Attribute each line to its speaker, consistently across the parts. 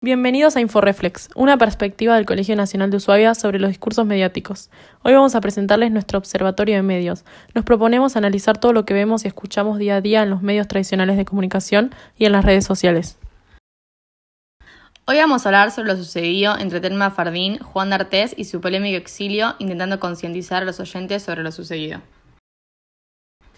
Speaker 1: Bienvenidos a Inforeflex, una perspectiva del Colegio Nacional de Ushuaia sobre los discursos mediáticos. Hoy vamos a presentarles nuestro observatorio de medios. Nos proponemos analizar todo lo que vemos y escuchamos día a día en los medios tradicionales de comunicación y en las redes sociales.
Speaker 2: Hoy vamos a hablar sobre lo sucedido entre Telma Fardín, Juan D'Artés y su polémico exilio, intentando concientizar a los oyentes sobre lo sucedido.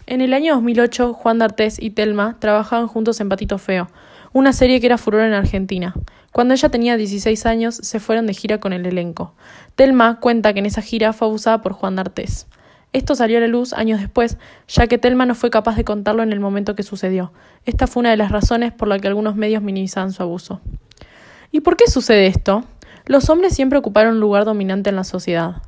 Speaker 1: En el año 2008, Juan D'Artés y Telma trabajaban juntos en Patito Feo, una serie que era furor en Argentina. Cuando ella tenía 16 años, se fueron de gira con el elenco. Telma cuenta que en esa gira fue abusada por Juan D'Artés. Esto salió a la luz años después, ya que Telma no fue capaz de contarlo en el momento que sucedió. Esta fue una de las razones por la que algunos medios minimizaban su abuso. ¿Y por qué sucede esto? Los hombres siempre ocuparon un lugar dominante en la sociedad.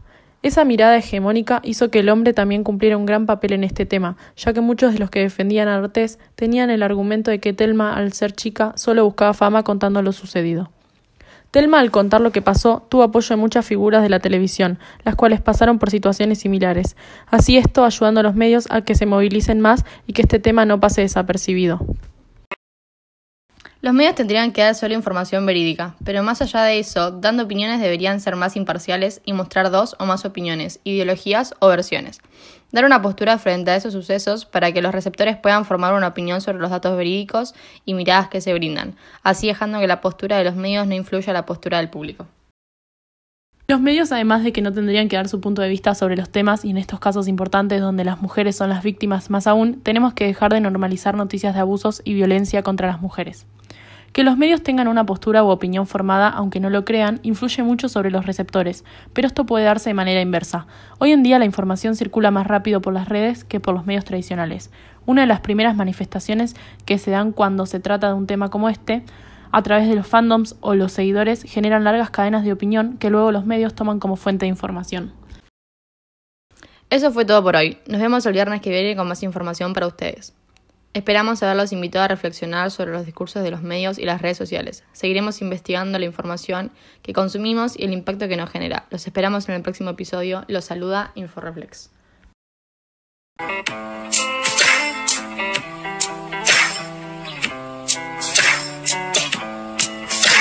Speaker 1: Esa mirada hegemónica hizo que el hombre también cumpliera un gran papel en este tema, ya que muchos de los que defendían a Artés tenían el argumento de que Telma, al ser chica, solo buscaba fama contando lo sucedido. Telma, al contar lo que pasó, tuvo apoyo de muchas figuras de la televisión, las cuales pasaron por situaciones similares. Así esto ayudando a los medios a que se movilicen más y que este tema no pase desapercibido.
Speaker 2: Los medios tendrían que dar solo información verídica, pero más allá de eso, dando opiniones deberían ser más imparciales y mostrar dos o más opiniones, ideologías o versiones. Dar una postura frente a esos sucesos para que los receptores puedan formar una opinión sobre los datos verídicos y miradas que se brindan, así dejando que la postura de los medios no influya en la postura del público.
Speaker 1: Los medios, además de que no tendrían que dar su punto de vista sobre los temas y en estos casos importantes donde las mujeres son las víctimas más aún, tenemos que dejar de normalizar noticias de abusos y violencia contra las mujeres. Que los medios tengan una postura u opinión formada, aunque no lo crean, influye mucho sobre los receptores, pero esto puede darse de manera inversa. Hoy en día la información circula más rápido por las redes que por los medios tradicionales. Una de las primeras manifestaciones que se dan cuando se trata de un tema como este, a través de los fandoms o los seguidores, generan largas cadenas de opinión que luego los medios toman como fuente de información.
Speaker 2: Eso fue todo por hoy. Nos vemos el viernes que viene con más información para ustedes. Esperamos haberlos invitado a reflexionar sobre los discursos de los medios y las redes sociales. Seguiremos investigando la información que consumimos y el impacto que nos genera. Los esperamos en el próximo episodio. Los saluda InfoReflex.